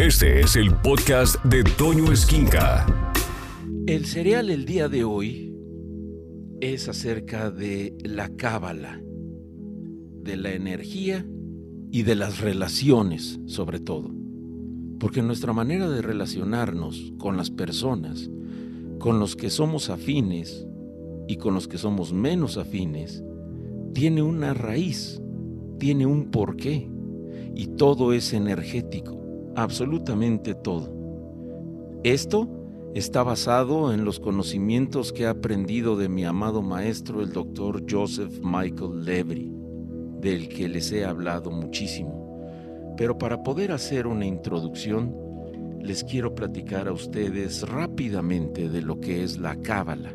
Este es el podcast de Toño Esquinca. El cereal el día de hoy es acerca de la cábala, de la energía y de las relaciones sobre todo. Porque nuestra manera de relacionarnos con las personas, con los que somos afines y con los que somos menos afines, tiene una raíz, tiene un porqué y todo es energético absolutamente todo. Esto está basado en los conocimientos que he aprendido de mi amado maestro, el doctor Joseph Michael Levry, del que les he hablado muchísimo. Pero para poder hacer una introducción, les quiero platicar a ustedes rápidamente de lo que es la cábala,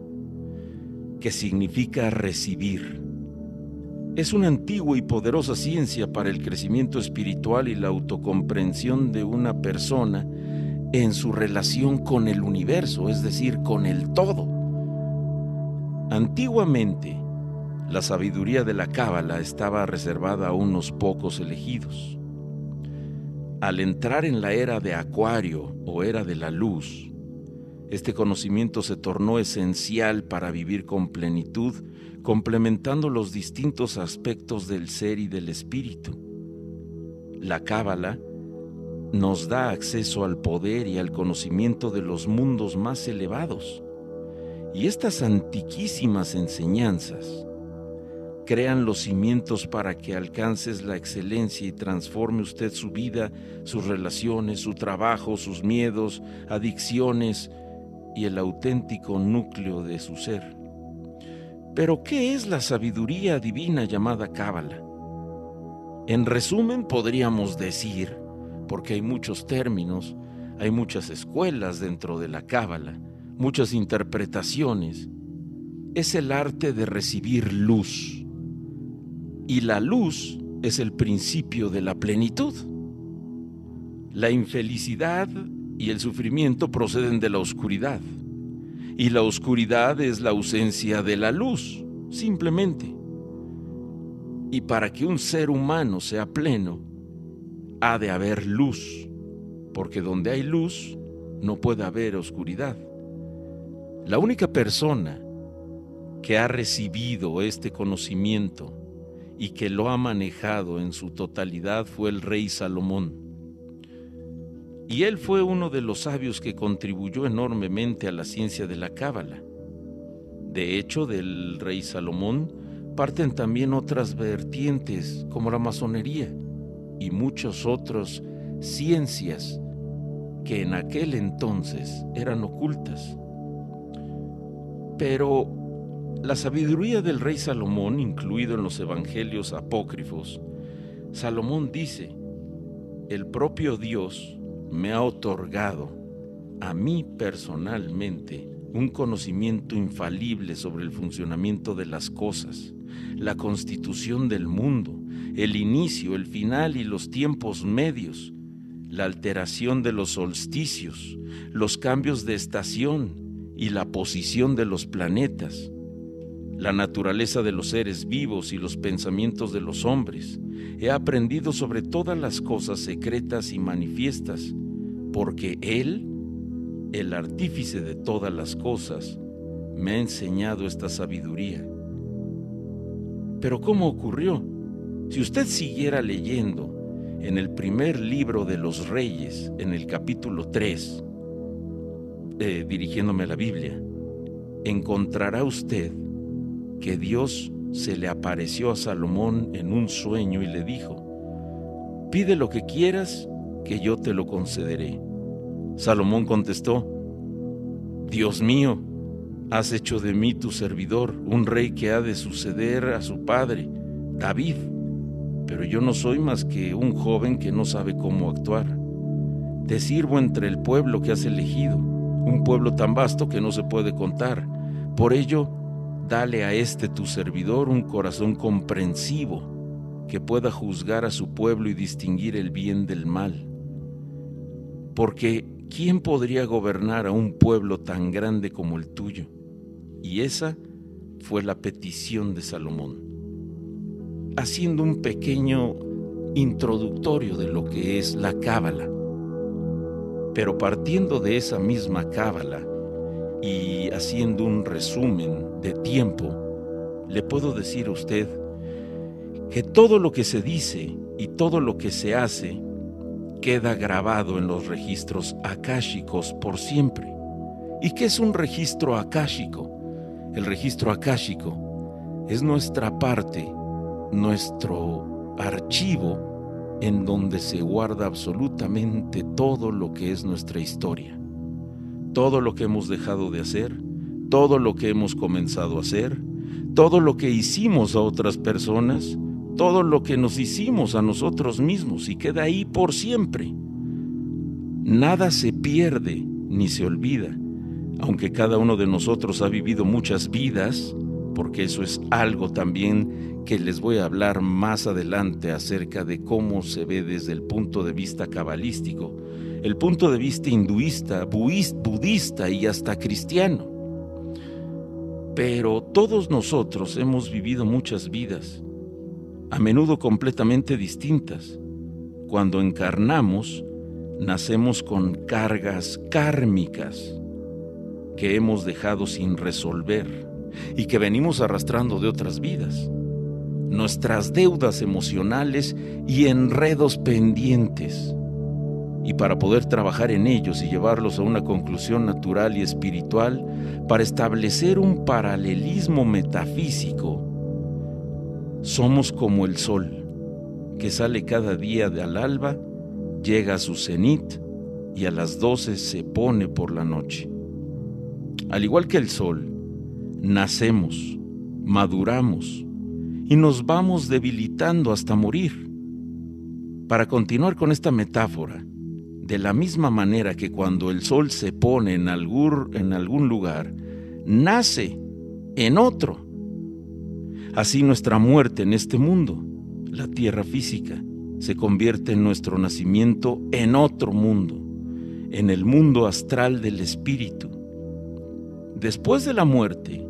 que significa recibir es una antigua y poderosa ciencia para el crecimiento espiritual y la autocomprensión de una persona en su relación con el universo, es decir, con el todo. Antiguamente, la sabiduría de la Cábala estaba reservada a unos pocos elegidos. Al entrar en la era de Acuario o era de la luz, este conocimiento se tornó esencial para vivir con plenitud complementando los distintos aspectos del ser y del espíritu. La Cábala nos da acceso al poder y al conocimiento de los mundos más elevados. Y estas antiquísimas enseñanzas crean los cimientos para que alcances la excelencia y transforme usted su vida, sus relaciones, su trabajo, sus miedos, adicciones y el auténtico núcleo de su ser. Pero ¿qué es la sabiduría divina llamada Cábala? En resumen podríamos decir, porque hay muchos términos, hay muchas escuelas dentro de la Cábala, muchas interpretaciones, es el arte de recibir luz. Y la luz es el principio de la plenitud. La infelicidad y el sufrimiento proceden de la oscuridad y la oscuridad es la ausencia de la luz, simplemente. Y para que un ser humano sea pleno, ha de haber luz, porque donde hay luz no puede haber oscuridad. La única persona que ha recibido este conocimiento y que lo ha manejado en su totalidad fue el rey Salomón y él fue uno de los sabios que contribuyó enormemente a la ciencia de la cábala. De hecho, del rey Salomón parten también otras vertientes como la masonería y muchas otras ciencias que en aquel entonces eran ocultas. Pero la sabiduría del rey Salomón, incluido en los evangelios apócrifos, Salomón dice, el propio Dios me ha otorgado a mí personalmente un conocimiento infalible sobre el funcionamiento de las cosas, la constitución del mundo, el inicio, el final y los tiempos medios, la alteración de los solsticios, los cambios de estación y la posición de los planetas, la naturaleza de los seres vivos y los pensamientos de los hombres. He aprendido sobre todas las cosas secretas y manifiestas, porque Él, el artífice de todas las cosas, me ha enseñado esta sabiduría. Pero ¿cómo ocurrió? Si usted siguiera leyendo en el primer libro de los reyes, en el capítulo 3, eh, dirigiéndome a la Biblia, encontrará usted que Dios se le apareció a Salomón en un sueño y le dijo, pide lo que quieras, que yo te lo concederé. Salomón contestó, Dios mío, has hecho de mí tu servidor, un rey que ha de suceder a su padre, David, pero yo no soy más que un joven que no sabe cómo actuar. Te sirvo entre el pueblo que has elegido, un pueblo tan vasto que no se puede contar. Por ello, Dale a este tu servidor un corazón comprensivo que pueda juzgar a su pueblo y distinguir el bien del mal. Porque ¿quién podría gobernar a un pueblo tan grande como el tuyo? Y esa fue la petición de Salomón. Haciendo un pequeño introductorio de lo que es la cábala. Pero partiendo de esa misma cábala y haciendo un resumen de tiempo, le puedo decir a usted que todo lo que se dice y todo lo que se hace queda grabado en los registros akáshicos por siempre. ¿Y qué es un registro akáshico? El registro akáshico es nuestra parte, nuestro archivo en donde se guarda absolutamente todo lo que es nuestra historia. Todo lo que hemos dejado de hacer, todo lo que hemos comenzado a hacer, todo lo que hicimos a otras personas, todo lo que nos hicimos a nosotros mismos y queda ahí por siempre. Nada se pierde ni se olvida, aunque cada uno de nosotros ha vivido muchas vidas, porque eso es algo también que les voy a hablar más adelante acerca de cómo se ve desde el punto de vista cabalístico, el punto de vista hinduista, budista y hasta cristiano. Pero todos nosotros hemos vivido muchas vidas a menudo completamente distintas. Cuando encarnamos, nacemos con cargas kármicas que hemos dejado sin resolver y que venimos arrastrando de otras vidas. Nuestras deudas emocionales y enredos pendientes. Y para poder trabajar en ellos y llevarlos a una conclusión natural y espiritual, para establecer un paralelismo metafísico somos como el sol, que sale cada día de al alba, llega a su cenit y a las doce se pone por la noche. Al igual que el sol, nacemos, maduramos y nos vamos debilitando hasta morir. Para continuar con esta metáfora, de la misma manera que cuando el sol se pone en algún, lugar, nace en otro Así nuestra muerte en este mundo, la tierra física, se convierte en nuestro nacimiento en otro mundo, en el mundo astral del espíritu. Después de la muerte,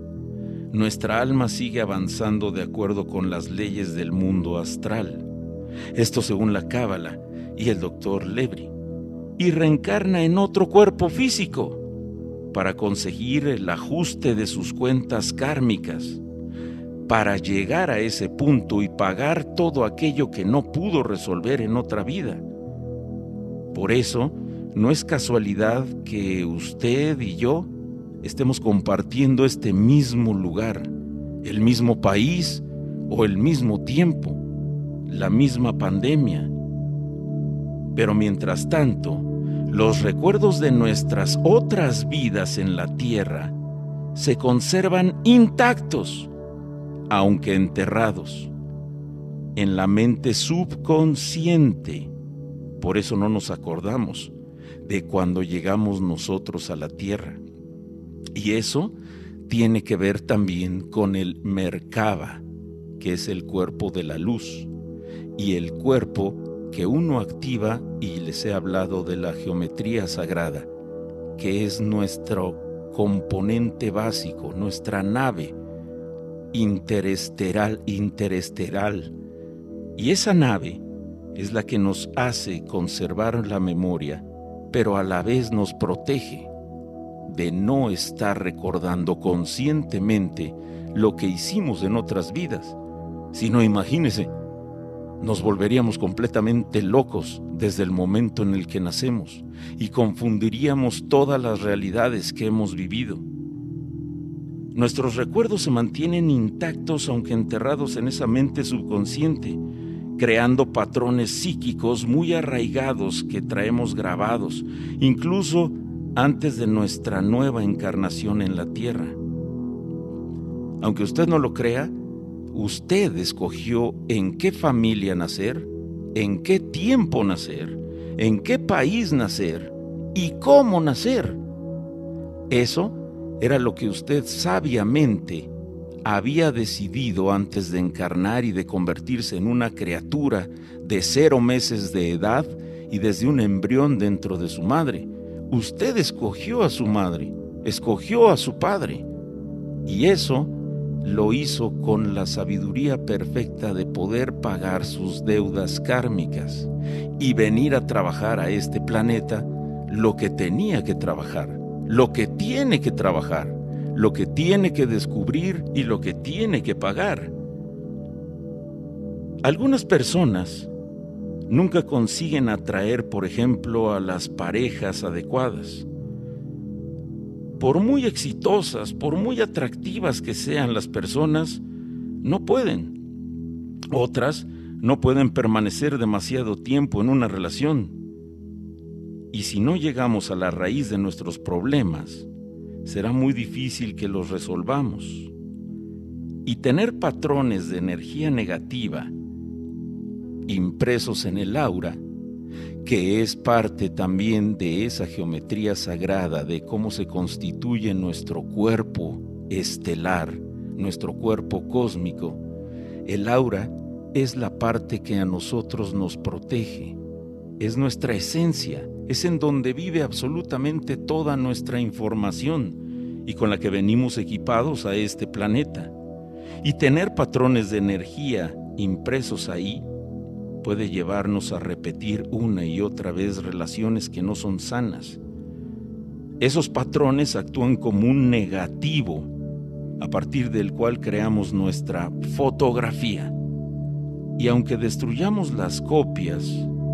nuestra alma sigue avanzando de acuerdo con las leyes del mundo astral. Esto según la Cábala y el doctor Lebri. Y reencarna en otro cuerpo físico para conseguir el ajuste de sus cuentas kármicas para llegar a ese punto y pagar todo aquello que no pudo resolver en otra vida. Por eso, no es casualidad que usted y yo estemos compartiendo este mismo lugar, el mismo país o el mismo tiempo, la misma pandemia. Pero mientras tanto, los recuerdos de nuestras otras vidas en la tierra se conservan intactos aunque enterrados, en la mente subconsciente. Por eso no nos acordamos de cuando llegamos nosotros a la tierra. Y eso tiene que ver también con el Merkaba, que es el cuerpo de la luz, y el cuerpo que uno activa, y les he hablado de la geometría sagrada, que es nuestro componente básico, nuestra nave, interesteral, interesteral. Y esa nave es la que nos hace conservar la memoria, pero a la vez nos protege de no estar recordando conscientemente lo que hicimos en otras vidas. Si no, imagínese, nos volveríamos completamente locos desde el momento en el que nacemos y confundiríamos todas las realidades que hemos vivido. Nuestros recuerdos se mantienen intactos aunque enterrados en esa mente subconsciente, creando patrones psíquicos muy arraigados que traemos grabados, incluso antes de nuestra nueva encarnación en la Tierra. Aunque usted no lo crea, usted escogió en qué familia nacer, en qué tiempo nacer, en qué país nacer y cómo nacer. Eso era lo que usted sabiamente había decidido antes de encarnar y de convertirse en una criatura de cero meses de edad y desde un embrión dentro de su madre. Usted escogió a su madre, escogió a su padre. Y eso lo hizo con la sabiduría perfecta de poder pagar sus deudas kármicas y venir a trabajar a este planeta lo que tenía que trabajar, lo que tiene que trabajar, lo que tiene que descubrir y lo que tiene que pagar. Algunas personas nunca consiguen atraer, por ejemplo, a las parejas adecuadas. Por muy exitosas, por muy atractivas que sean las personas, no pueden. Otras no pueden permanecer demasiado tiempo en una relación. Y si no llegamos a la raíz de nuestros problemas, será muy difícil que los resolvamos. Y tener patrones de energía negativa impresos en el aura, que es parte también de esa geometría sagrada de cómo se constituye nuestro cuerpo estelar, nuestro cuerpo cósmico, el aura es la parte que a nosotros nos protege, es nuestra esencia, es en donde vive absolutamente toda nuestra información y con la que venimos equipados a este planeta. Y tener patrones de energía impresos ahí puede llevarnos a repetir una y otra vez relaciones que no son sanas. Esos patrones actúan como un negativo a partir del cual creamos nuestra fotografía. Y aunque destruyamos las copias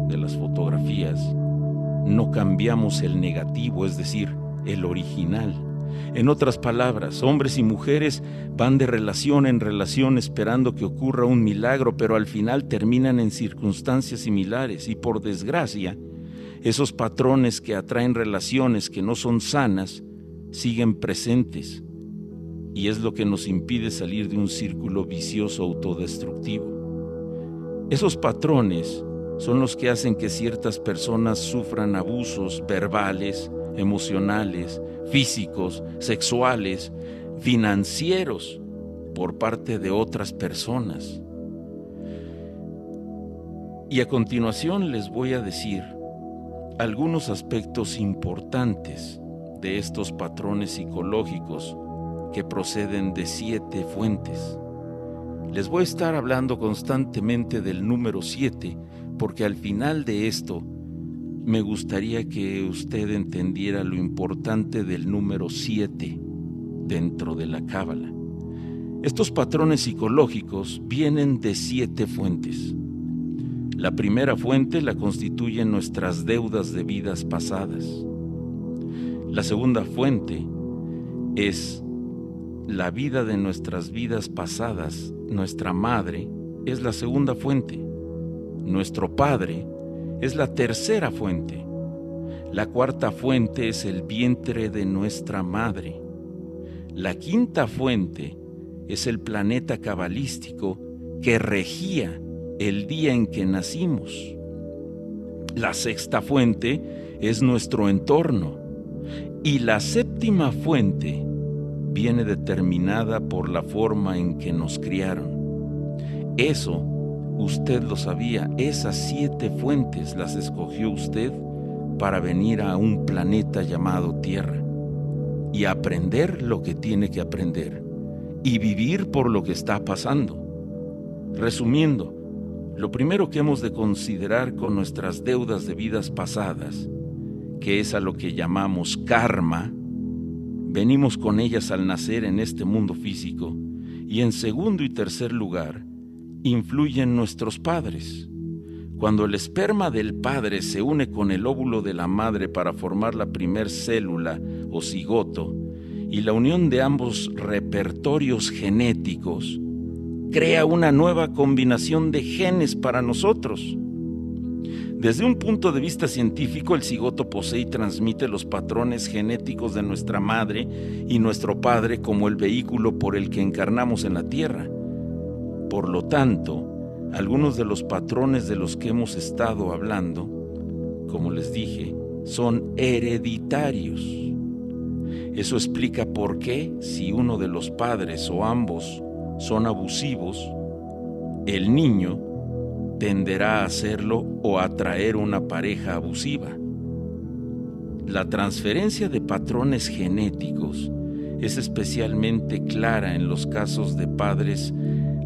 de las fotografías, no cambiamos el negativo, es decir, el original. En otras palabras, hombres y mujeres van de relación en relación esperando que ocurra un milagro, pero al final terminan en circunstancias similares y por desgracia, esos patrones que atraen relaciones que no son sanas siguen presentes y es lo que nos impide salir de un círculo vicioso autodestructivo. Esos patrones son los que hacen que ciertas personas sufran abusos verbales, emocionales, físicos, sexuales, financieros por parte de otras personas. Y a continuación les voy a decir algunos aspectos importantes de estos patrones psicológicos que proceden de siete fuentes. Les voy a estar hablando constantemente del número 7 porque al final de esto me gustaría que usted entendiera lo importante del número 7 dentro de la cábala. Estos patrones psicológicos vienen de siete fuentes. La primera fuente la constituyen nuestras deudas de vidas pasadas. La segunda fuente es la vida de nuestras vidas pasadas, nuestra madre, es la segunda fuente. Nuestro Padre es la tercera fuente. La cuarta fuente es el vientre de nuestra madre. La quinta fuente es el planeta cabalístico que regía el día en que nacimos. La sexta fuente es nuestro entorno. Y la séptima fuente viene determinada por la forma en que nos criaron. Eso usted lo sabía, esas siete fuentes las escogió usted para venir a un planeta llamado Tierra y aprender lo que tiene que aprender y vivir por lo que está pasando. Resumiendo, lo primero que hemos de considerar con nuestras deudas de vidas pasadas, que es a lo que llamamos karma, venimos con ellas al nacer en este mundo físico, y en segundo y tercer lugar, influyen nuestros padres. Cuando el esperma del padre se une con el óvulo de la madre para formar la primer célula o cigoto, y la unión de ambos repertorios genéticos crea una nueva combinación de genes para nosotros. Desde un punto de vista científico, el cigoto posee y transmite los patrones genéticos de nuestra madre y nuestro padre como el vehículo por el que encarnamos en la Tierra. Por lo tanto, algunos de los patrones de los que hemos estado hablando, como les dije, son hereditarios. Eso explica por qué, si uno de los padres o ambos son abusivos, el niño tenderá a hacerlo o a atraer una pareja abusiva. La transferencia de patrones genéticos es especialmente clara en los casos de padres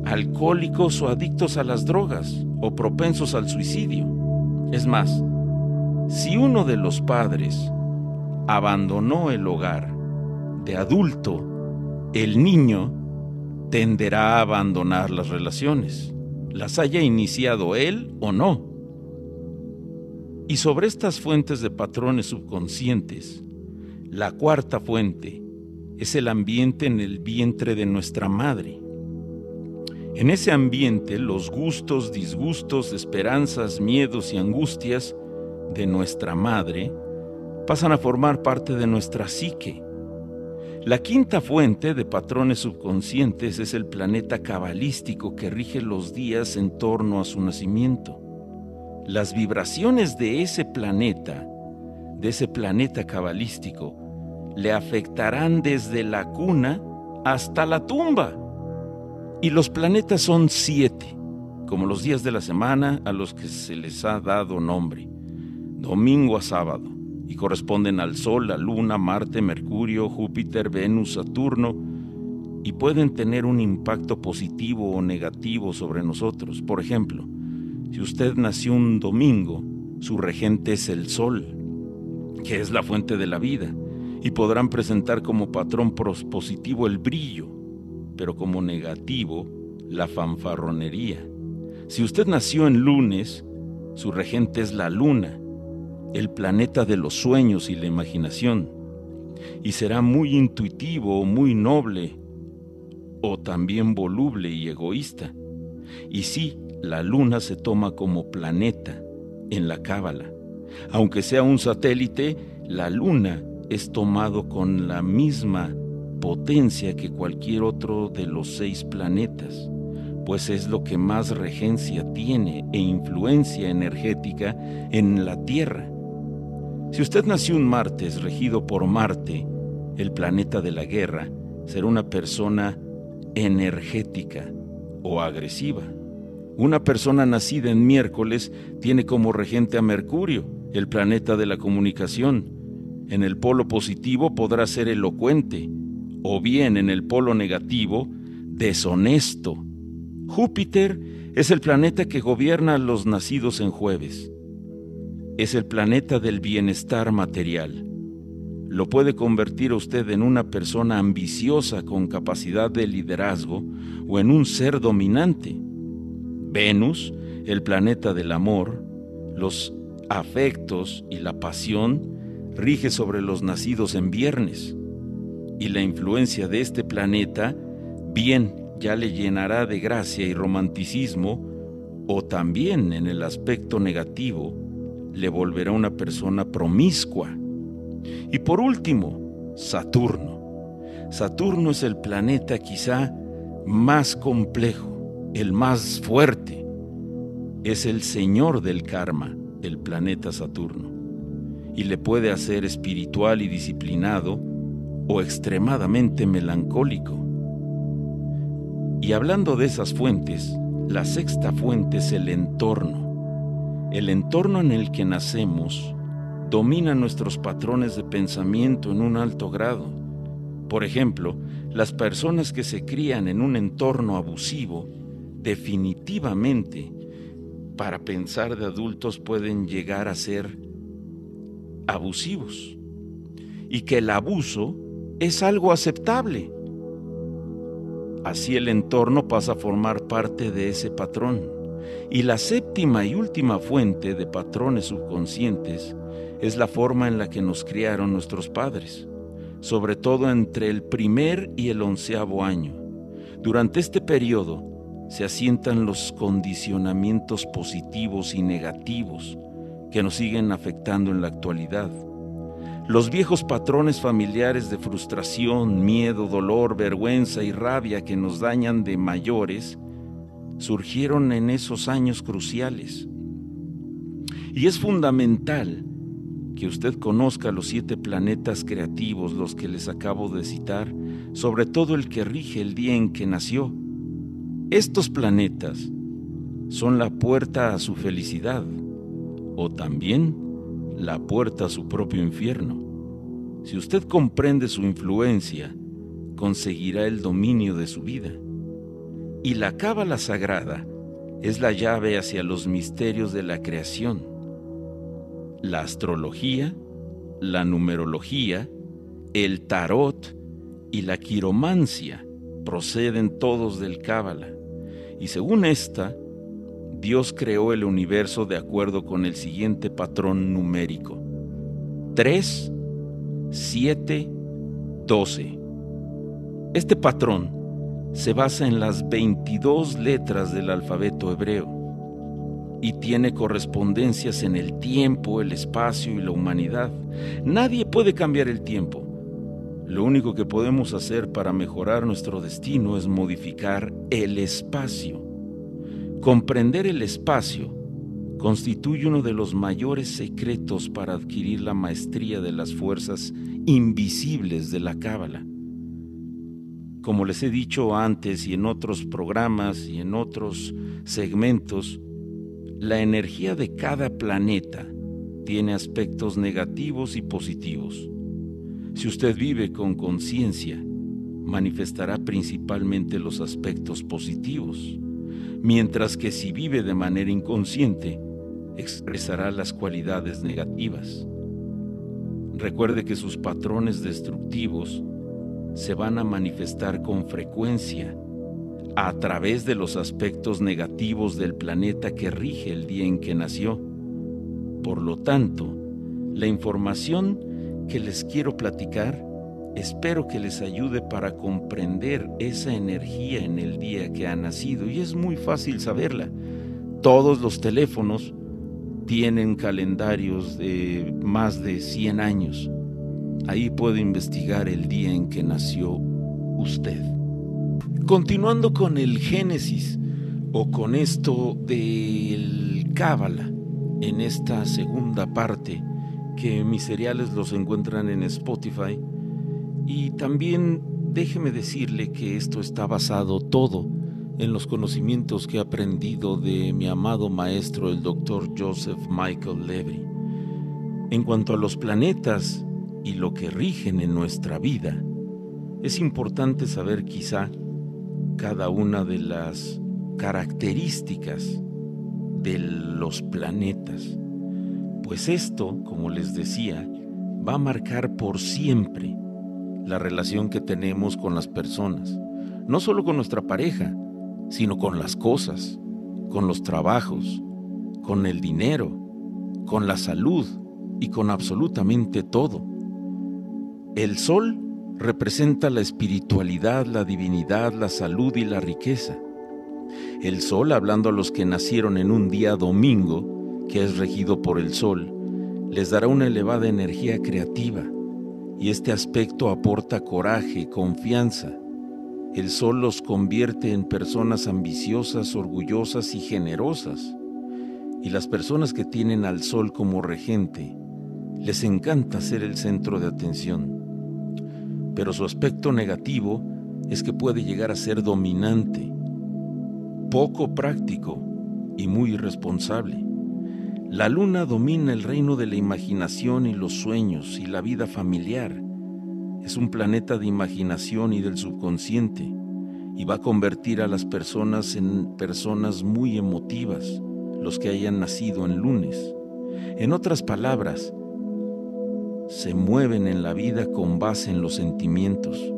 alcohólicos o adictos a las drogas o propensos al suicidio. Es más, Si uno de los padres abandonó el hogar de adulto, el niño tenderá a abandonar las relaciones, las haya iniciado él o no. Y sobre estas fuentes de patrones subconscientes, la cuarta fuente es el ambiente en el vientre de nuestra madre. En ese ambiente los gustos, disgustos, esperanzas, miedos y angustias de nuestra madre pasan a formar parte de nuestra psique. La quinta fuente de patrones subconscientes es el planeta cabalístico que rige los días en torno a su nacimiento. Las vibraciones de ese planeta, de ese planeta cabalístico, le afectarán desde la cuna hasta la tumba. Y los planetas son siete, como los días de la semana a los que se les ha dado nombre, domingo a sábado y corresponden al Sol, la Luna, Marte, Mercurio, Júpiter, Venus, Saturno, y pueden tener un impacto positivo o negativo sobre nosotros. Por ejemplo, si usted nació un domingo, su regente es el Sol, que es la fuente de la vida, y podrán presentar como patrón positivo el brillo, pero como negativo la fanfarronería. Si usted nació en lunes, su regente es la luna, el planeta de los sueños y la imaginación, y será muy intuitivo, muy noble, o también voluble y egoísta. Y sí, la luna se toma como planeta en la cábala. Aunque sea un satélite, la luna es tomado con la misma potencia que cualquier otro de los seis planetas, pues es lo que más regencia tiene e influencia energética en la Tierra. Si usted nació un martes regido por Marte, el planeta de la guerra, será una persona energética o agresiva. Una persona nacida en miércoles tiene como regente a Mercurio, el planeta de la comunicación. En el polo positivo podrá ser elocuente, o bien en el polo negativo, deshonesto. Júpiter es el planeta que gobierna a los nacidos en jueves es el planeta del bienestar material. Lo puede convertir a usted en una persona ambiciosa con capacidad de liderazgo o en un ser dominante. Venus, el planeta del amor, los afectos y la pasión, rige sobre los nacidos en viernes. Y la influencia de este planeta, bien ya le llenará de gracia y romanticismo, o también en el aspecto negativo, le volverá una persona promiscua. Y por último, Saturno. Saturno es el planeta quizá más complejo, el más fuerte. Es el señor del karma, el planeta Saturno. Y le puede hacer espiritual y disciplinado o extremadamente melancólico. Y hablando de esas fuentes, la sexta fuente es el entorno el entorno en el que nacemos domina nuestros patrones de pensamiento en un alto grado. Por ejemplo, las personas que se crían en un entorno abusivo definitivamente para pensar de adultos pueden llegar a ser abusivos y que el abuso es algo aceptable. Así el entorno pasa a formar parte de ese patrón. Y la séptima y última fuente de patrones subconscientes es la forma en la que nos criaron nuestros padres, sobre todo entre el primer y el onceavo año. Durante este periodo se asientan los condicionamientos positivos y negativos que nos siguen afectando en la actualidad. Los viejos patrones familiares de frustración, miedo, dolor, vergüenza y rabia que nos dañan de mayores surgieron en esos años cruciales. Y es fundamental que usted conozca los siete planetas creativos, los que les acabo de citar, sobre todo el que rige el día en que nació. Estos planetas son la puerta a su felicidad o también la puerta a su propio infierno. Si usted comprende su influencia, conseguirá el dominio de su vida. Y la cábala sagrada es la llave hacia los misterios de la creación. la astrología, la numerología, el tarot y la quiromancia proceden todos del Cábala. Y según esta, Dios creó el universo de acuerdo con el siguiente patrón numérico. 3, 7, 12. Este patrón se basa en las 22 letras del alfabeto hebreo y tiene correspondencias en el tiempo, el espacio y la humanidad. Nadie puede cambiar el tiempo. Lo único que podemos hacer para mejorar nuestro destino es modificar el espacio. Comprender el espacio constituye uno de los mayores secretos para adquirir la maestría de las fuerzas invisibles de la Cábala. Como les he dicho antes y en otros programas y en otros segmentos, la energía de cada planeta tiene aspectos negativos y positivos. Si usted vive con conciencia, manifestará principalmente los aspectos positivos, mientras que si vive de manera inconsciente, expresará las cualidades negativas. Recuerde que sus patrones destructivos se van a manifestar con frecuencia a través de los aspectos negativos del planeta que rige el día en que nació. Por lo tanto, la información que les quiero platicar espero que les ayude para comprender esa energía en el día que ha nacido y es muy fácil saberla. Todos los teléfonos tienen calendarios de más de 100 años. Ahí puede investigar el día en que nació usted. Continuando con el Génesis o con esto del Cábala en esta segunda parte que mis seriales los encuentran en Spotify y también déjeme decirle que esto está basado todo en los conocimientos que he aprendido de mi amado maestro el doctor Joseph Michael Levy. En cuanto a los planetas y lo que rigen en nuestra vida, es importante saber quizá cada una de las características de los planetas. Pues esto, como les decía, va a marcar por siempre la relación que tenemos con las personas, no solo con nuestra pareja, sino con las cosas, con los trabajos, con el dinero, con la salud y con absolutamente todo. El sol representa la espiritualidad, la divinidad, la salud y la riqueza. El sol, hablando a los que nacieron en un día domingo, que es regido por el sol, les dará una elevada energía creativa, y este aspecto aporta coraje, confianza. El sol los convierte en personas ambiciosas, orgullosas y generosas. Y las personas que tienen al sol como regente, les encanta ser el centro de atención pero su aspecto negativo es que puede llegar a ser dominante, poco práctico y muy irresponsable. La luna domina el reino de la imaginación y los sueños y la vida familiar. Es un planeta de imaginación y del subconsciente y va a convertir a las personas en personas muy emotivas, los que hayan nacido en lunes. En otras palabras, se mueven en la vida con base en los sentimientos.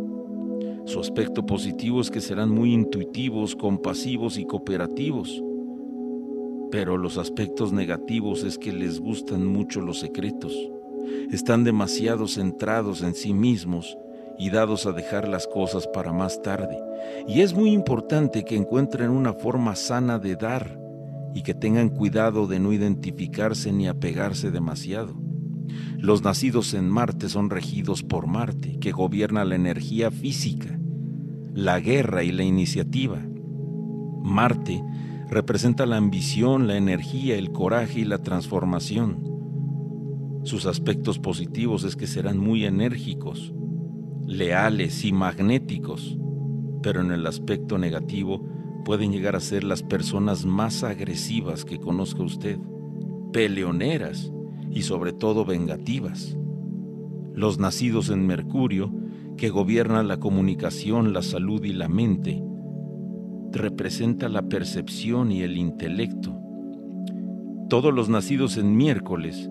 Su aspecto positivo es que serán muy intuitivos, compasivos y cooperativos. Pero los aspectos negativos es que les gustan mucho los secretos. Están demasiado centrados en sí mismos y dados a dejar las cosas para más tarde. Y es muy importante que encuentren una forma sana de dar y que tengan cuidado de no identificarse ni apegarse demasiado. Los nacidos en Marte son regidos por Marte, que gobierna la energía física, la guerra y la iniciativa. Marte representa la ambición, la energía, el coraje y la transformación. Sus aspectos positivos es que serán muy enérgicos, leales y magnéticos, pero en el aspecto negativo pueden llegar a ser las personas más agresivas que conozca usted, peleoneras, y sobre todo vengativas. Los nacidos en Mercurio, que gobiernan la comunicación, la salud y la mente, representa la percepción y el intelecto. Todos los nacidos en miércoles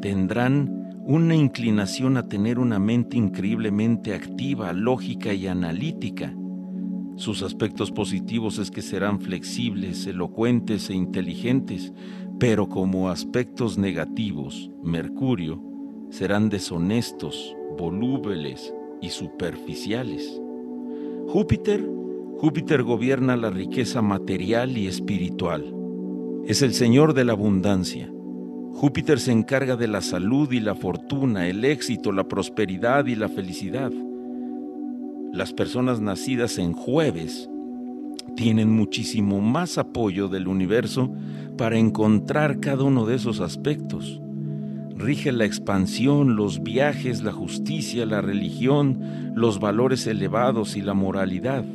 tendrán una inclinación a tener una mente increíblemente activa, lógica y analítica. Sus aspectos positivos es que serán flexibles, elocuentes e inteligentes, pero como aspectos negativos, Mercurio, serán deshonestos, volúbeles y superficiales. Júpiter, Júpiter gobierna la riqueza material y espiritual. Es el Señor de la abundancia. Júpiter se encarga de la salud y la fortuna, el éxito, la prosperidad y la felicidad. Las personas nacidas en jueves tienen muchísimo más apoyo del universo para encontrar cada uno de esos aspectos. Rige la expansión, los viajes, la justicia, la religión, los valores elevados y la moralidad.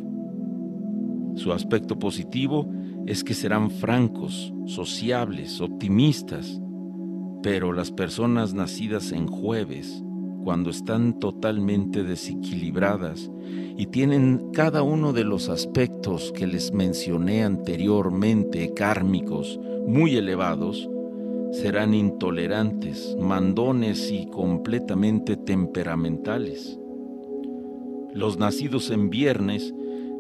Su aspecto positivo es que serán francos, sociables, optimistas, pero las personas nacidas en jueves, cuando están totalmente desequilibradas y tienen cada uno de los aspectos que les mencioné anteriormente, kármicos, muy elevados, serán intolerantes, mandones y completamente temperamentales. Los nacidos en viernes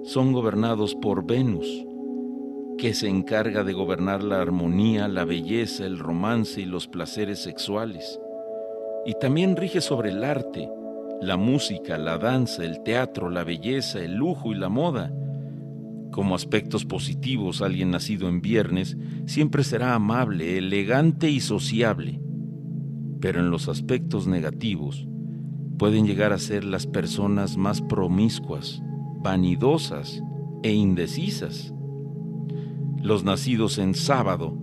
son gobernados por Venus, que se encarga de gobernar la armonía, la belleza, el romance y los placeres sexuales. Y también rige sobre el arte, la música, la danza, el teatro, la belleza, el lujo y la moda. Como aspectos positivos, alguien nacido en viernes siempre será amable, elegante y sociable. Pero en los aspectos negativos, pueden llegar a ser las personas más promiscuas, vanidosas e indecisas. Los nacidos en sábado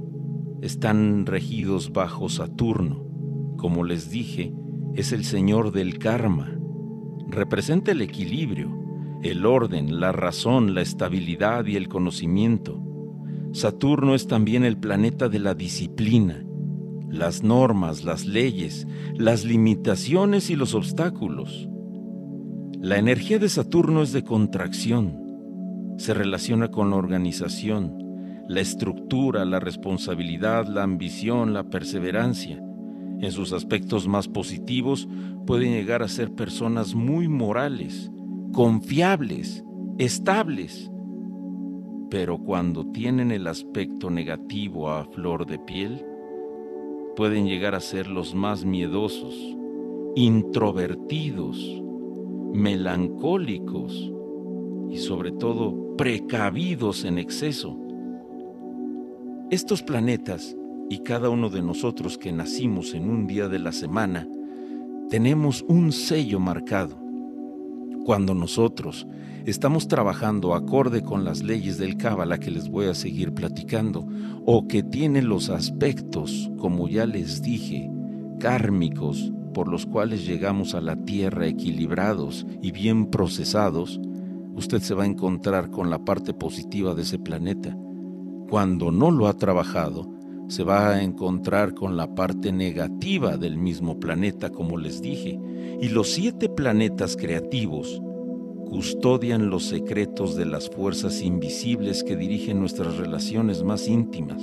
están regidos bajo Saturno. Como les dije, es el señor del karma. Representa el equilibrio, el orden, la razón, la estabilidad y el conocimiento. Saturno es también el planeta de la disciplina, las normas, las leyes, las limitaciones y los obstáculos. La energía de Saturno es de contracción, se relaciona con la organización, la estructura, la responsabilidad, la ambición, la perseverancia. En sus aspectos más positivos pueden llegar a ser personas muy morales, confiables, estables. Pero cuando tienen el aspecto negativo a flor de piel, pueden llegar a ser los más miedosos, introvertidos, melancólicos y sobre todo precavidos en exceso. Estos planetas y cada uno de nosotros que nacimos en un día de la semana, tenemos un sello marcado. Cuando nosotros estamos trabajando acorde con las leyes del Cábala que les voy a seguir platicando, o que tienen los aspectos, como ya les dije, kármicos, por los cuales llegamos a la Tierra equilibrados y bien procesados, usted se va a encontrar con la parte positiva de ese planeta. Cuando no lo ha trabajado, se va a encontrar con la parte negativa del mismo planeta, como les dije, y los siete planetas creativos custodian los secretos de las fuerzas invisibles que dirigen nuestras relaciones más íntimas.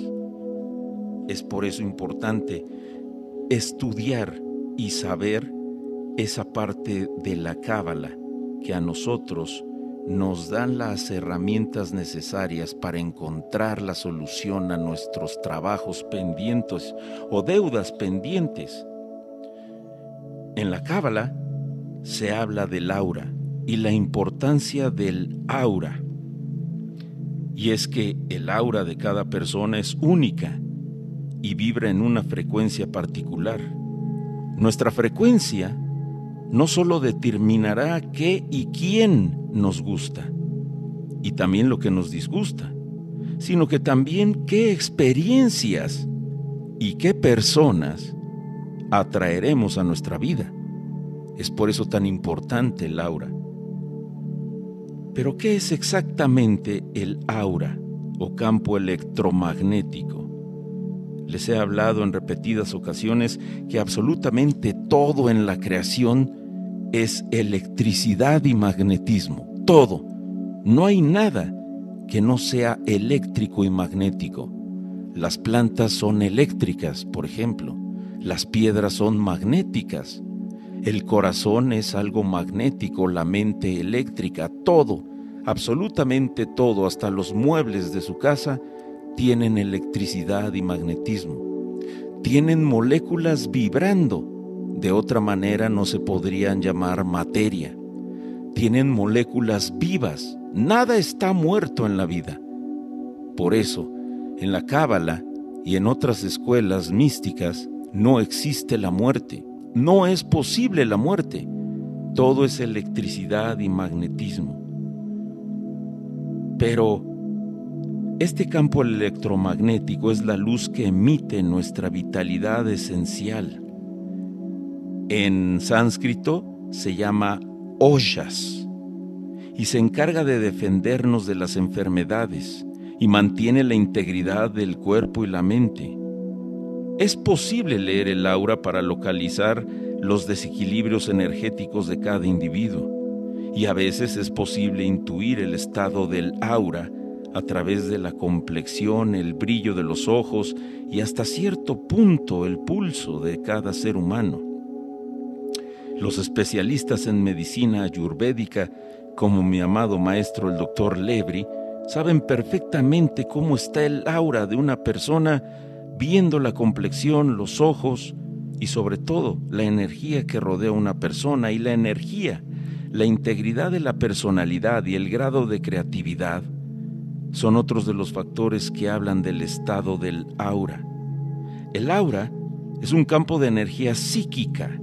Es por eso importante estudiar y saber esa parte de la cábala que a nosotros nos dan las herramientas necesarias para encontrar la solución a nuestros trabajos pendientes o deudas pendientes. En la Cábala se habla del aura y la importancia del aura. Y es que el aura de cada persona es única y vibra en una frecuencia particular. Nuestra frecuencia no solo determinará qué y quién nos gusta, y también lo que nos disgusta, sino que también qué experiencias y qué personas atraeremos a nuestra vida. Es por eso tan importante el aura. Pero ¿qué es exactamente el aura o campo electromagnético? Les he hablado en repetidas ocasiones que absolutamente todo en la creación es electricidad y magnetismo. Todo. No hay nada que no sea eléctrico y magnético. Las plantas son eléctricas, por ejemplo. Las piedras son magnéticas. El corazón es algo magnético, la mente eléctrica, todo, absolutamente todo, hasta los muebles de su casa, tienen electricidad y magnetismo. Tienen moléculas vibrando. De otra manera no se podrían llamar materia. Tienen moléculas vivas. Nada está muerto en la vida. Por eso, en la Cábala y en otras escuelas místicas no existe la muerte. No es posible la muerte. Todo es electricidad y magnetismo. Pero este campo electromagnético es la luz que emite nuestra vitalidad esencial. En sánscrito se llama Ojas y se encarga de defendernos de las enfermedades y mantiene la integridad del cuerpo y la mente. Es posible leer el aura para localizar los desequilibrios energéticos de cada individuo y a veces es posible intuir el estado del aura a través de la complexión, el brillo de los ojos y hasta cierto punto el pulso de cada ser humano. Los especialistas en medicina ayurvédica, como mi amado maestro el doctor Lebri, saben perfectamente cómo está el aura de una persona viendo la complexión, los ojos y sobre todo la energía que rodea a una persona y la energía, la integridad de la personalidad y el grado de creatividad son otros de los factores que hablan del estado del aura. El aura es un campo de energía psíquica.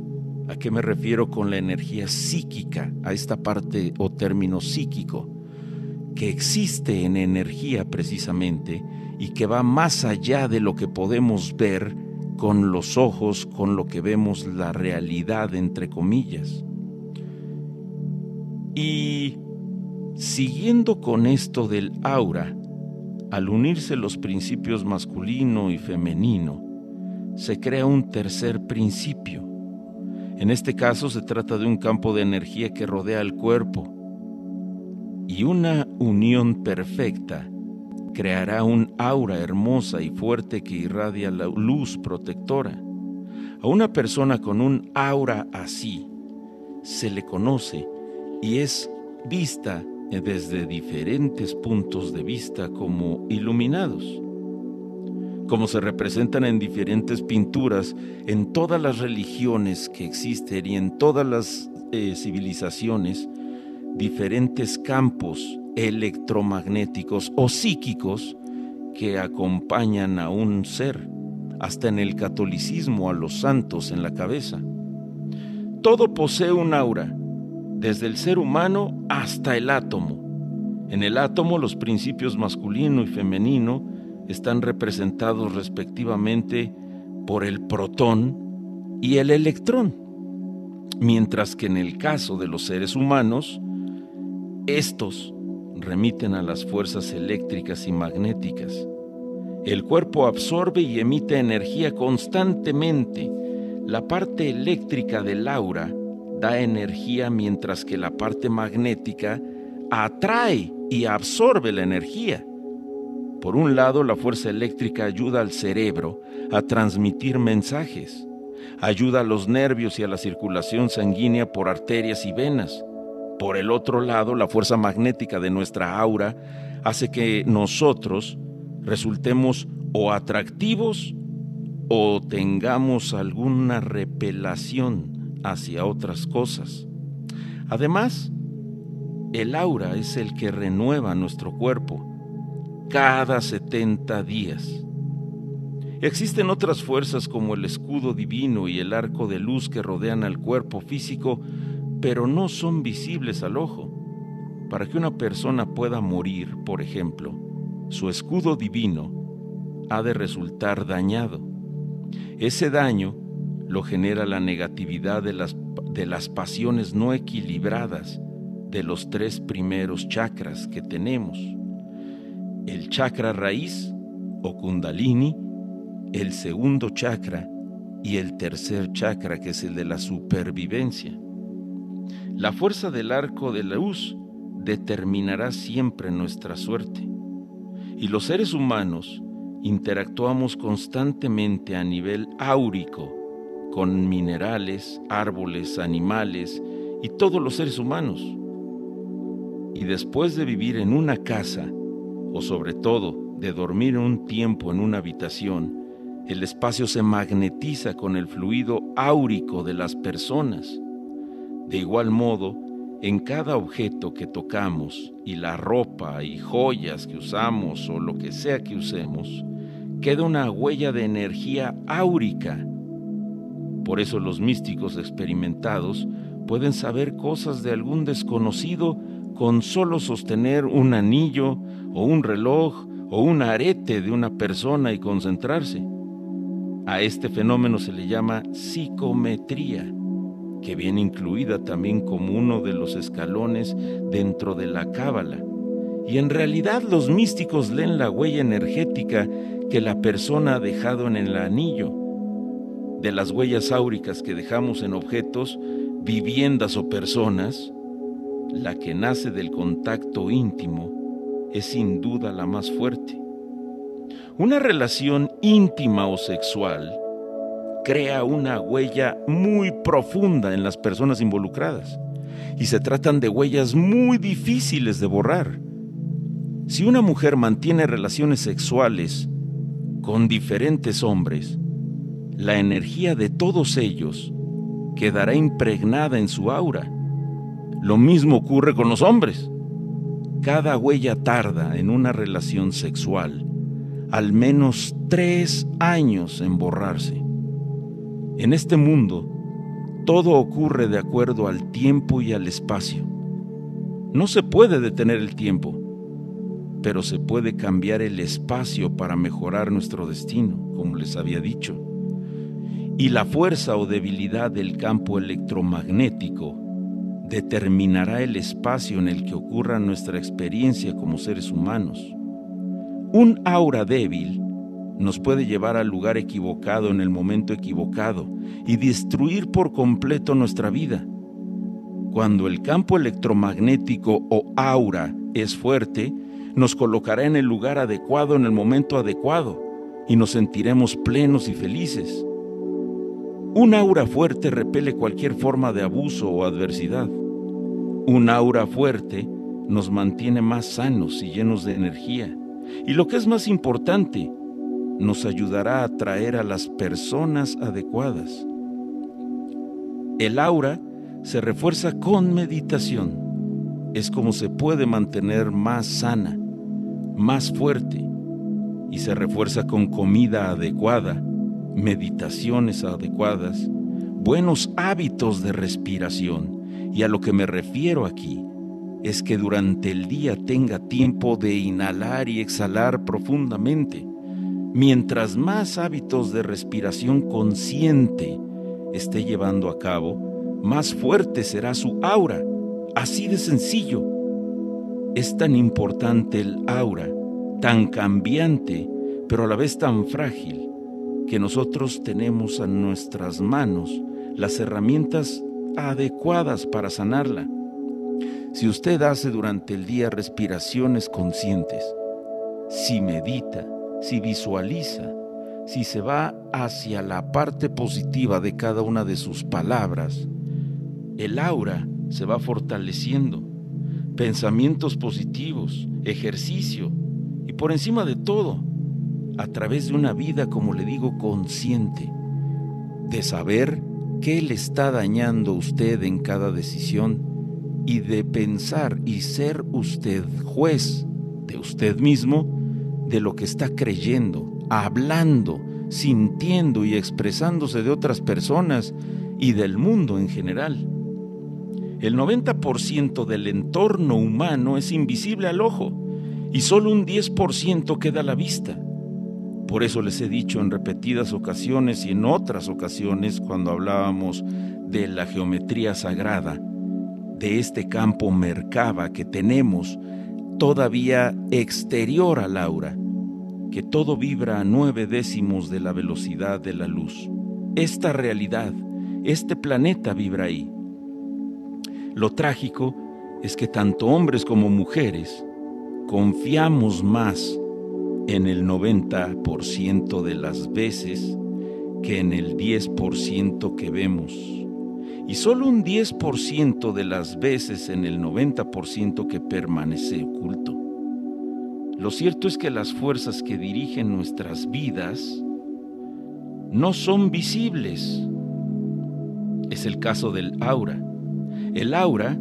¿A qué me refiero con la energía psíquica? A esta parte o término psíquico, que existe en energía precisamente y que va más allá de lo que podemos ver con los ojos, con lo que vemos la realidad, entre comillas. Y Siguiendo con esto del aura, al unirse los principios masculino y femenino, se crea un tercer principio. En este caso se trata de un campo de energía que rodea el cuerpo y una unión perfecta creará un aura hermosa y fuerte que irradia la luz protectora. A una persona con un aura así se le conoce y es vista desde diferentes puntos de vista como iluminados, como se representan en diferentes pinturas en todas las religiones que existen y en todas las eh, civilizaciones, diferentes campos electromagnéticos o psíquicos que acompañan a un ser, hasta en el catolicismo a los santos en la cabeza. Todo posee un aura, desde el ser humano hasta el átomo. En el átomo los principios masculino y femenino están representados respectivamente por el protón y el electrón, mientras que en el caso de los seres humanos, estos remiten a las fuerzas eléctricas y magnéticas. El cuerpo absorbe y emite energía constantemente. La parte eléctrica del aura da energía mientras que la parte magnética atrae y absorbe la energía. Por un lado, la fuerza eléctrica ayuda al cerebro a transmitir mensajes, ayuda a los nervios y a la circulación sanguínea por arterias y venas. Por el otro lado, la fuerza magnética de nuestra aura hace que nosotros resultemos o atractivos o tengamos alguna repelación hacia otras cosas. Además, el aura es el que renueva nuestro cuerpo cada 70 días. Existen otras fuerzas como el escudo divino y el arco de luz que rodean al cuerpo físico, pero no son visibles al ojo. Para que una persona pueda morir, por ejemplo, su escudo divino ha de resultar dañado. Ese daño lo genera la negatividad de las, de las pasiones no equilibradas de los tres primeros chakras que tenemos. El chakra raíz o kundalini, el segundo chakra y el tercer chakra que es el de la supervivencia. La fuerza del arco de la luz determinará siempre nuestra suerte. Y los seres humanos interactuamos constantemente a nivel áurico con minerales, árboles, animales y todos los seres humanos. Y después de vivir en una casa, o sobre todo de dormir un tiempo en una habitación, el espacio se magnetiza con el fluido áurico de las personas. De igual modo, en cada objeto que tocamos y la ropa y joyas que usamos o lo que sea que usemos, queda una huella de energía áurica. Por eso los místicos experimentados pueden saber cosas de algún desconocido con solo sostener un anillo o un reloj o un arete de una persona y concentrarse. A este fenómeno se le llama psicometría, que viene incluida también como uno de los escalones dentro de la cábala. Y en realidad los místicos leen la huella energética que la persona ha dejado en el anillo. De las huellas áuricas que dejamos en objetos, viviendas o personas, la que nace del contacto íntimo es sin duda la más fuerte. Una relación íntima o sexual crea una huella muy profunda en las personas involucradas y se tratan de huellas muy difíciles de borrar. Si una mujer mantiene relaciones sexuales con diferentes hombres, la energía de todos ellos quedará impregnada en su aura. Lo mismo ocurre con los hombres. Cada huella tarda en una relación sexual al menos tres años en borrarse. En este mundo, todo ocurre de acuerdo al tiempo y al espacio. No se puede detener el tiempo, pero se puede cambiar el espacio para mejorar nuestro destino, como les había dicho. Y la fuerza o debilidad del campo electromagnético determinará el espacio en el que ocurra nuestra experiencia como seres humanos. Un aura débil nos puede llevar al lugar equivocado en el momento equivocado y destruir por completo nuestra vida. Cuando el campo electromagnético o aura es fuerte, nos colocará en el lugar adecuado en el momento adecuado y nos sentiremos plenos y felices. Un aura fuerte repele cualquier forma de abuso o adversidad. Un aura fuerte nos mantiene más sanos y llenos de energía. Y lo que es más importante, nos ayudará a atraer a las personas adecuadas. El aura se refuerza con meditación. Es como se puede mantener más sana, más fuerte y se refuerza con comida adecuada, meditaciones adecuadas, buenos hábitos de respiración. Y a lo que me refiero aquí es que durante el día tenga tiempo de inhalar y exhalar profundamente Mientras más hábitos de respiración consciente esté llevando a cabo, más fuerte será su aura. Así de sencillo. Es tan importante el aura, tan cambiante, pero a la vez tan frágil, que nosotros tenemos a nuestras manos las herramientas adecuadas para sanarla. Si usted hace durante el día respiraciones conscientes, si medita, si visualiza, si se va hacia la parte positiva de cada una de sus palabras, el aura se va fortaleciendo. Pensamientos positivos, ejercicio y por encima de todo, a través de una vida, como le digo, consciente, de saber qué le está dañando usted en cada decisión y de pensar y ser usted juez de usted mismo de lo que está creyendo, hablando, sintiendo y expresándose de otras personas y del mundo en general. El 90% del entorno humano es invisible al ojo y solo un 10% queda a la vista. Por eso les he dicho en repetidas ocasiones y en otras ocasiones cuando hablábamos de la geometría sagrada, de este campo Merkaba que tenemos todavía exterior al aura, que todo vibra a nueve décimos de la velocidad de la luz. Esta realidad, este planeta vibra ahí. Lo trágico es que tanto hombres como mujeres confiamos más en el 90% de las veces que en el 10% que vemos y solo un 10% de las veces en el 90% que permanece oculto. Lo cierto es que las fuerzas que dirigen nuestras vidas no son visibles. Es el caso del aura. El aura,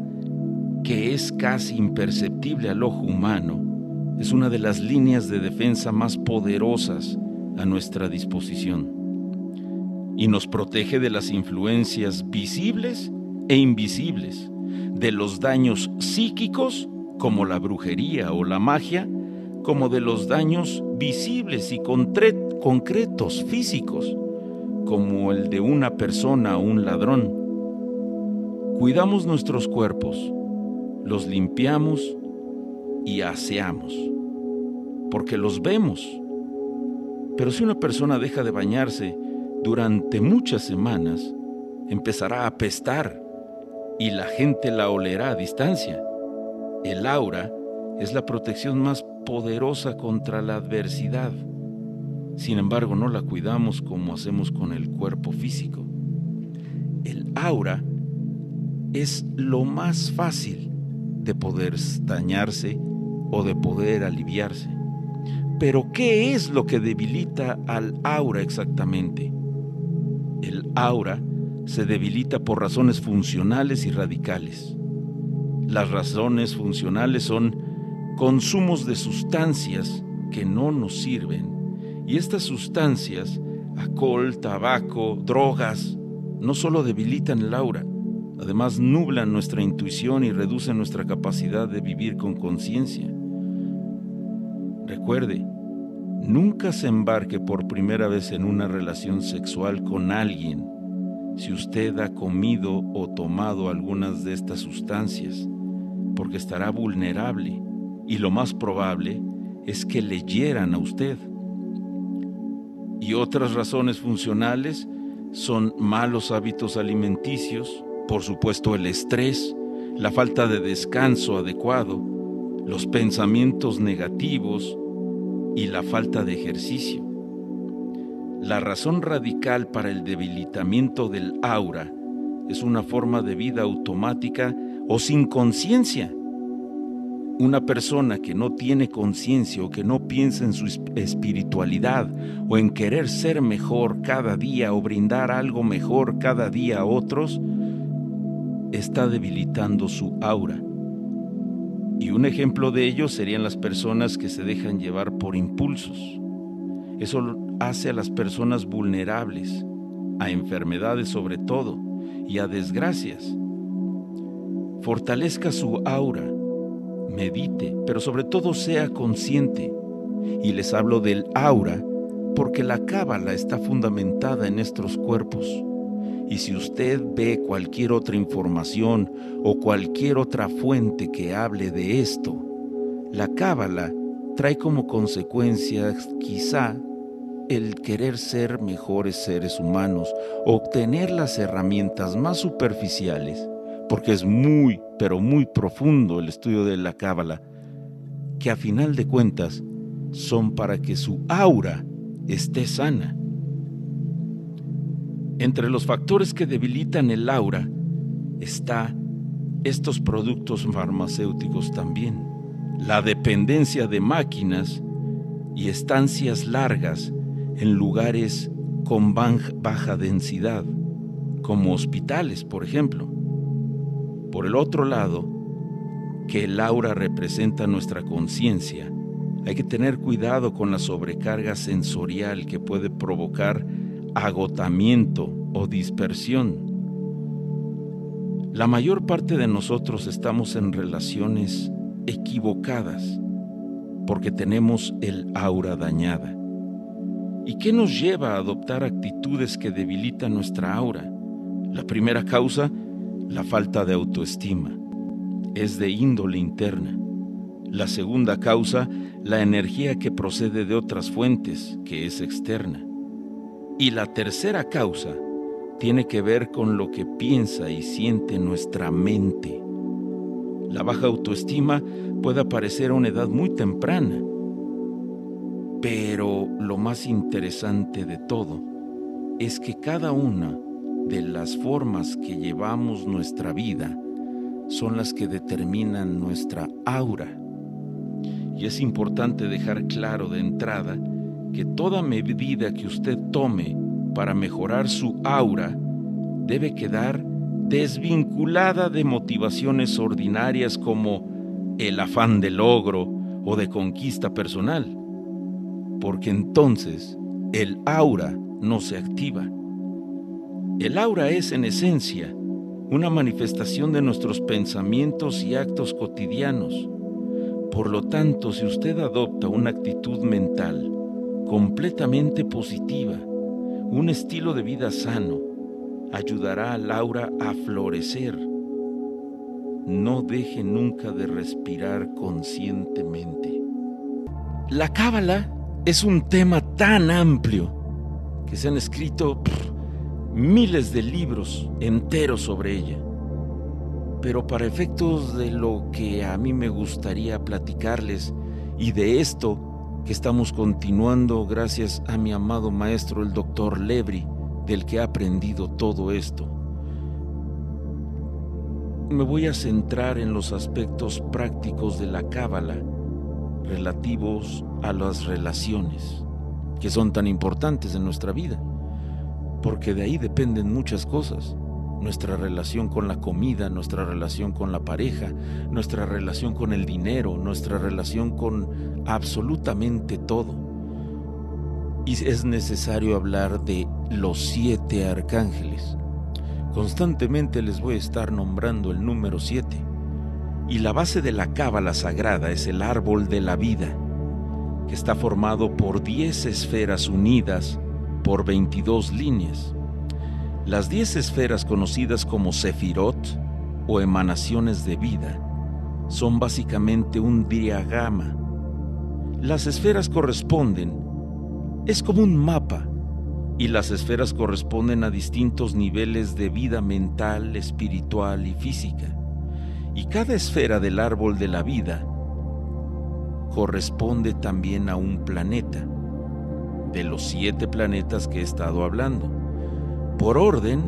que es casi imperceptible al ojo humano, es una de las líneas de defensa más poderosas a nuestra disposición y nos protege de las influencias visibles e invisibles, de los daños psíquicos como la brujería o la magia, como de los daños visibles y concretos físicos, como el de una persona o un ladrón. Cuidamos nuestros cuerpos, los limpiamos y aseamos, porque los vemos. Pero si una persona deja de bañarse durante muchas semanas, empezará a apestar y la gente la olerá a distancia. El aura es la protección más poderosa contra la adversidad. Sin embargo, no la cuidamos como hacemos con el cuerpo físico. El aura es lo más fácil de poder dañarse o de poder aliviarse. Pero ¿qué es lo que debilita al aura exactamente? El aura se debilita por razones funcionales y radicales. Las razones funcionales son consumos de sustancias que no nos sirven y estas sustancias, alcohol, tabaco, drogas, no solo debilitan el aura, además nublan nuestra intuición y reducen nuestra capacidad de vivir con conciencia. Recuerde, nunca se embarque por primera vez en una relación sexual con alguien si usted ha comido o tomado algunas de estas sustancias, porque estará vulnerable y lo más probable es que le hieran a usted. Y otras razones funcionales son malos hábitos alimenticios, por supuesto el estrés, la falta de descanso adecuado, los pensamientos negativos y la falta de ejercicio. La razón radical para el debilitamiento del aura es una forma de vida automática o sin conciencia una persona que no tiene conciencia o que no piensa en su espiritualidad o en querer ser mejor cada día o brindar algo mejor cada día a otros, está debilitando su aura. Y un ejemplo de ello serían las personas que se dejan llevar por impulsos. Eso hace a las personas vulnerables, a enfermedades sobre todo y a desgracias. Fortalezca su aura medite, pero sobre todo sea consciente. Y les hablo del aura porque la cábala está fundamentada en nuestros cuerpos. Y si usted ve cualquier otra información o cualquier otra fuente que hable de esto, la cábala trae como consecuencia quizá el querer ser mejores seres humanos, obtener las herramientas más superficiales porque es muy, pero muy profundo el estudio de la Cábala, que a final de cuentas son para que su aura esté sana. Entre los factores que debilitan el aura está estos productos farmacéuticos también, la dependencia de máquinas y estancias largas en lugares con baja densidad, como hospitales, por ejemplo. Por el otro lado, que el aura representa nuestra conciencia, hay que tener cuidado con la sobrecarga sensorial que puede provocar agotamiento o dispersión. La mayor parte de nosotros estamos en relaciones equivocadas porque tenemos el aura dañada. ¿Y qué nos lleva a adoptar actitudes que debilitan nuestra aura? La primera causa la falta de autoestima. Es de índole interna. La segunda causa, la energía que procede de otras fuentes, que es externa. Y la tercera causa tiene que ver con lo que piensa y siente nuestra mente. La baja autoestima puede aparecer a una edad muy temprana, pero lo más interesante de todo es que cada una de las formas que llevamos nuestra vida son las que determinan nuestra aura. Y es importante dejar claro de entrada que toda medida que usted tome para mejorar su aura debe quedar desvinculada de motivaciones ordinarias como el afán de logro o de conquista personal, porque entonces el aura no se activa. El aura es en esencia una manifestación de nuestros pensamientos y actos cotidianos. Por lo tanto, si usted adopta una actitud mental completamente positiva, un estilo de vida sano, ayudará a Laura a florecer. No deje nunca de respirar conscientemente. La cábala es un tema tan amplio que se han escrito miles de libros enteros sobre ella. Pero para efectos de lo que a mí me gustaría platicarles y de esto que estamos continuando gracias a mi amado maestro el doctor Lebri, del que he aprendido todo esto, me voy a centrar en los aspectos prácticos de la cábala relativos a las relaciones, que son tan importantes en nuestra vida porque de ahí dependen muchas cosas. Nuestra relación con la comida, nuestra relación con la pareja, nuestra relación con el dinero, nuestra relación con absolutamente todo. Y es necesario hablar de los siete arcángeles. Constantemente les voy a estar nombrando el número siete. Y la base de la cábala sagrada es el árbol de la vida, que está formado por diez esferas unidas por 22 líneas. Las 10 esferas conocidas como Sefirot o emanaciones de vida son básicamente un diagrama. Las esferas corresponden, es como un mapa, y las esferas corresponden a distintos niveles de vida mental, espiritual y física. Y cada esfera del árbol de la vida corresponde también a un planeta de los siete planetas que he estado hablando. Por orden,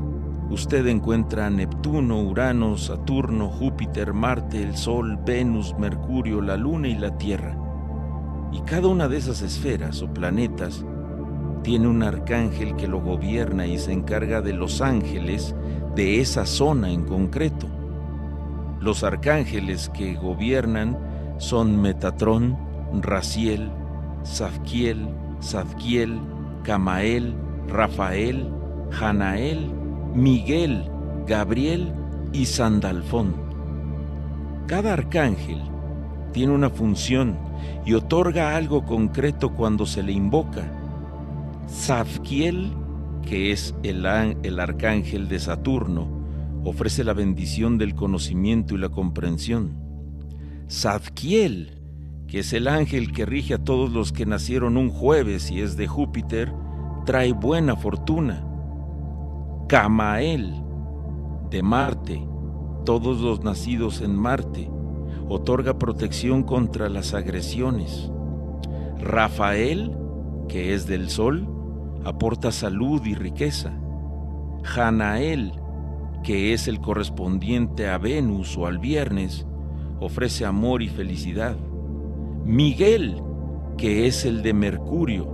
usted encuentra Neptuno, Urano, Saturno, Júpiter, Marte, el Sol, Venus, Mercurio, la Luna y la Tierra. Y cada una de esas esferas o planetas tiene un arcángel que lo gobierna y se encarga de los ángeles de esa zona en concreto. Los arcángeles que gobiernan son Metatrón, Raciel, Zafkiel, Zadkiel, Camael, Rafael, Janael, Miguel, Gabriel y Sandalfón. Cada arcángel tiene una función y otorga algo concreto cuando se le invoca. Zadkiel, que es el, el arcángel de Saturno, ofrece la bendición del conocimiento y la comprensión. Zadkiel, que es el ángel que rige a todos los que nacieron un jueves y es de Júpiter, trae buena fortuna. Camael, de Marte, todos los nacidos en Marte, otorga protección contra las agresiones. Rafael, que es del Sol, aporta salud y riqueza. Janael, que es el correspondiente a Venus o al viernes, ofrece amor y felicidad. Miguel, que es el de Mercurio,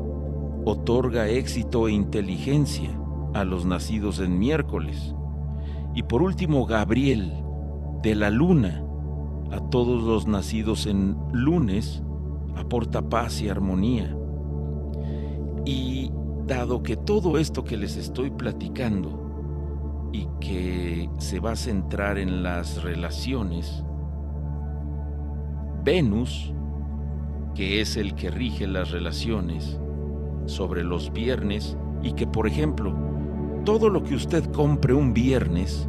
otorga éxito e inteligencia a los nacidos en miércoles. Y por último, Gabriel, de la luna, a todos los nacidos en lunes, aporta paz y armonía. Y dado que todo esto que les estoy platicando y que se va a centrar en las relaciones, Venus que es el que rige las relaciones, sobre los viernes y que, por ejemplo, todo lo que usted compre un viernes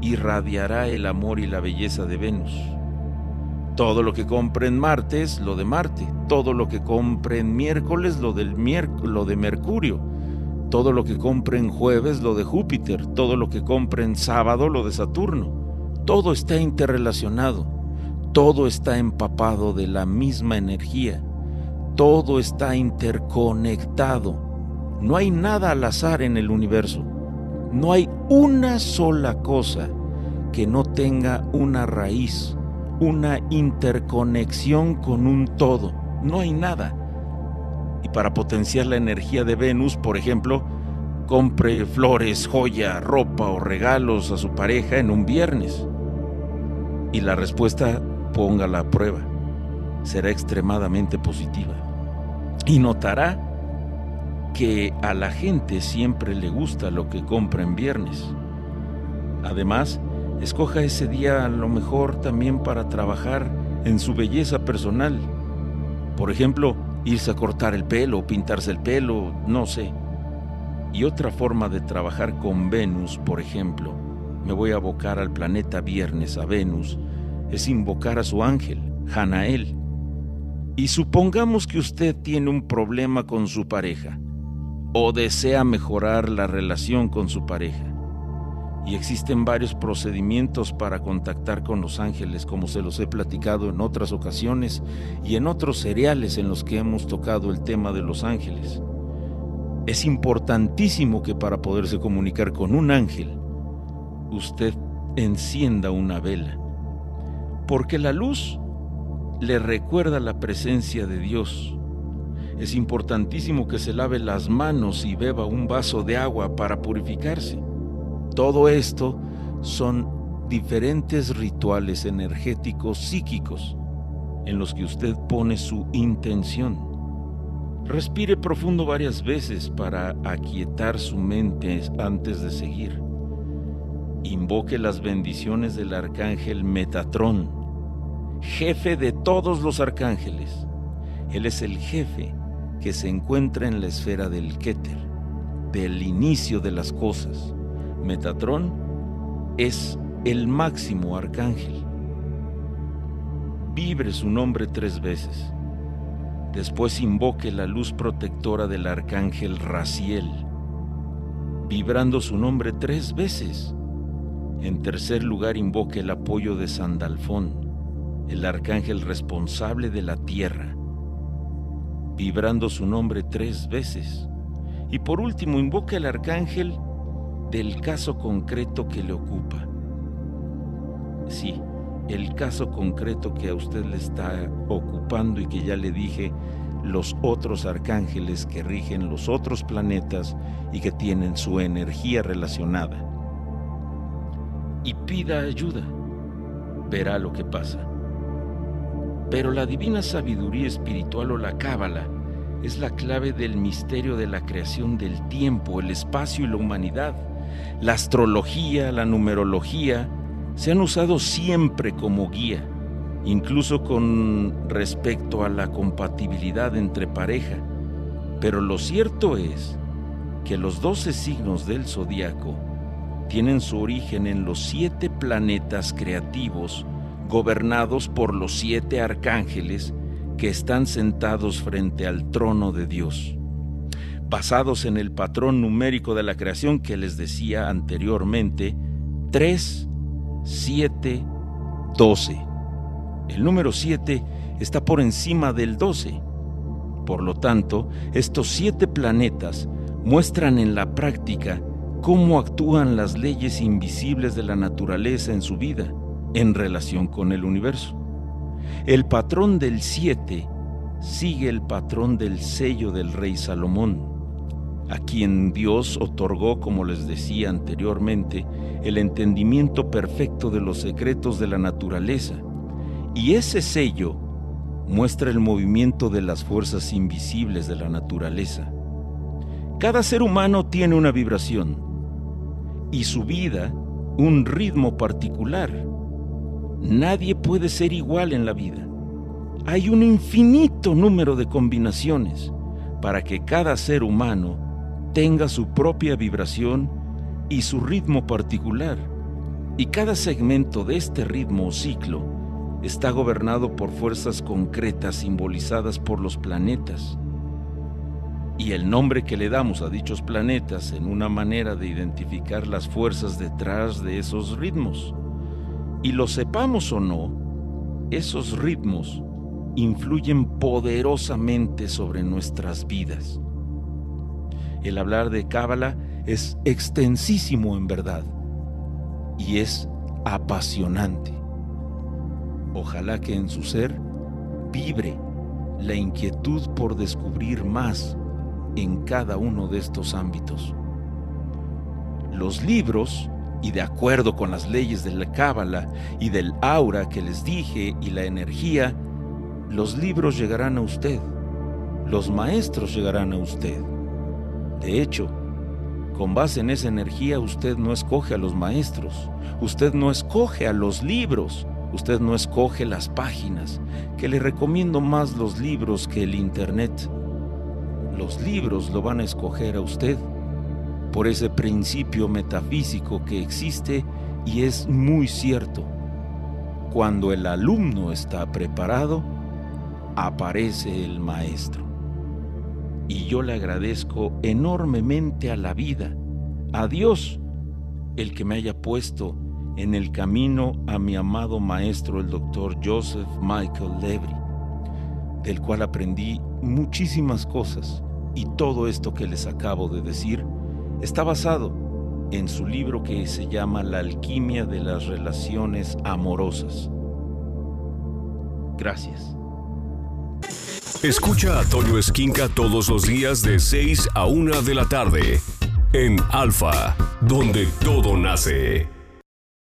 irradiará el amor y la belleza de Venus. Todo lo que compre en martes, lo de Marte. Todo lo que compre en miércoles, lo, del lo de Mercurio. Todo lo que compre en jueves, lo de Júpiter. Todo lo que compre en sábado, lo de Saturno. Todo está interrelacionado. Todo está empapado de la misma energía, todo está interconectado. No hay nada al azar en el universo. No hay una sola cosa que no tenga una raíz, una interconexión con un todo. No hay nada. Y para potenciar la energía de Venus, por ejemplo, compre flores, joya, ropa o regalos a su pareja en un viernes. Y la respuesta ponga la prueba. Será extremadamente positiva. Y notará que a la gente siempre le gusta lo que compra en viernes. Además, escoja ese día a lo mejor también para trabajar en su belleza personal. Por ejemplo, irse a cortar el pelo, pintarse el pelo, no sé. Y otra forma de trabajar con Venus, por ejemplo, me voy a abocar al planeta Viernes, a Venus, es invocar a su ángel, Hanael. Y supongamos que usted tiene un problema con su pareja o desea mejorar la relación con su pareja. Y existen varios procedimientos para contactar con los ángeles, como se los he platicado en otras ocasiones y en otros seriales en los que hemos tocado el tema de los ángeles. Es importantísimo que para poderse comunicar con un ángel, usted encienda una vela, porque la luz le recuerda la presencia de Dios es importantísimo que se lave las manos y beba un vaso de agua para purificarse. Todo esto son diferentes rituales energéticos psíquicos en los que usted pone su intención. Respire profundo varias veces para aquietar su mente antes de seguir. Invoque las bendiciones del arcángel Metatrón, jefe de todos los arcángeles. Él es el jefe que se encuentra en la esfera del Keter, del inicio de las cosas. Metatrón es el máximo arcángel. Vibre su nombre tres veces. Después invoque la luz protectora del arcángel Raciel, vibrando su nombre tres veces. En tercer lugar, invoque el apoyo de Sandalfón, el arcángel responsable de la tierra vibrando su nombre tres veces. Y por último, invoca el arcángel del caso concreto que le ocupa. Sí, el caso concreto que a usted le está ocupando y que ya le dije, los otros arcángeles que rigen los otros planetas y que tienen su energía relacionada. Y pida ayuda, verá lo que pasa. Pero la divina sabiduría espiritual o la cábala es la clave del misterio de la creación del tiempo, el espacio y la humanidad. La astrología, la numerología, se han usado siempre como guía, incluso con respecto a la compatibilidad entre pareja. Pero lo cierto es que los doce signos del zodiaco tienen su origen en los siete planetas creativos gobernados por los siete arcángeles que están sentados frente al trono de Dios, basados en el patrón numérico de la creación que les decía anteriormente, 3, 7, 12. El número 7 está por encima del 12. Por lo tanto, estos siete planetas muestran en la práctica cómo actúan las leyes invisibles de la naturaleza en su vida en relación con el universo. El patrón del 7 sigue el patrón del sello del rey Salomón, a quien Dios otorgó, como les decía anteriormente, el entendimiento perfecto de los secretos de la naturaleza. Y ese sello muestra el movimiento de las fuerzas invisibles de la naturaleza. Cada ser humano tiene una vibración y su vida un ritmo particular Nadie puede ser igual en la vida. Hay un infinito número de combinaciones para que cada ser humano tenga su propia vibración y su ritmo particular. Y cada segmento de este ritmo o ciclo está gobernado por fuerzas concretas simbolizadas por los planetas. Y el nombre que le damos a dichos planetas en una manera de identificar las fuerzas detrás de esos ritmos. Y lo sepamos o no, esos ritmos influyen poderosamente sobre nuestras vidas. El hablar de Cábala es extensísimo en verdad y es apasionante. Ojalá que en su ser vibre la inquietud por descubrir más en cada uno de estos ámbitos. Los libros, y de acuerdo con las leyes de la Cábala y del aura que les dije y la energía, los libros llegarán a usted, los maestros llegarán a usted. De hecho, con base en esa energía usted no escoge a los maestros, usted no escoge a los libros, usted no escoge las páginas, que le recomiendo más los libros que el Internet. Los libros lo van a escoger a usted por ese principio metafísico que existe y es muy cierto. Cuando el alumno está preparado, aparece el maestro. Y yo le agradezco enormemente a la vida, a Dios, el que me haya puesto en el camino a mi amado maestro, el doctor Joseph Michael Levry, del cual aprendí muchísimas cosas y todo esto que les acabo de decir está basado en su libro que se llama La alquimia de las relaciones amorosas. Gracias. Escucha a Toño Esquinca todos los días de 6 a 1 de la tarde en Alfa, donde todo nace.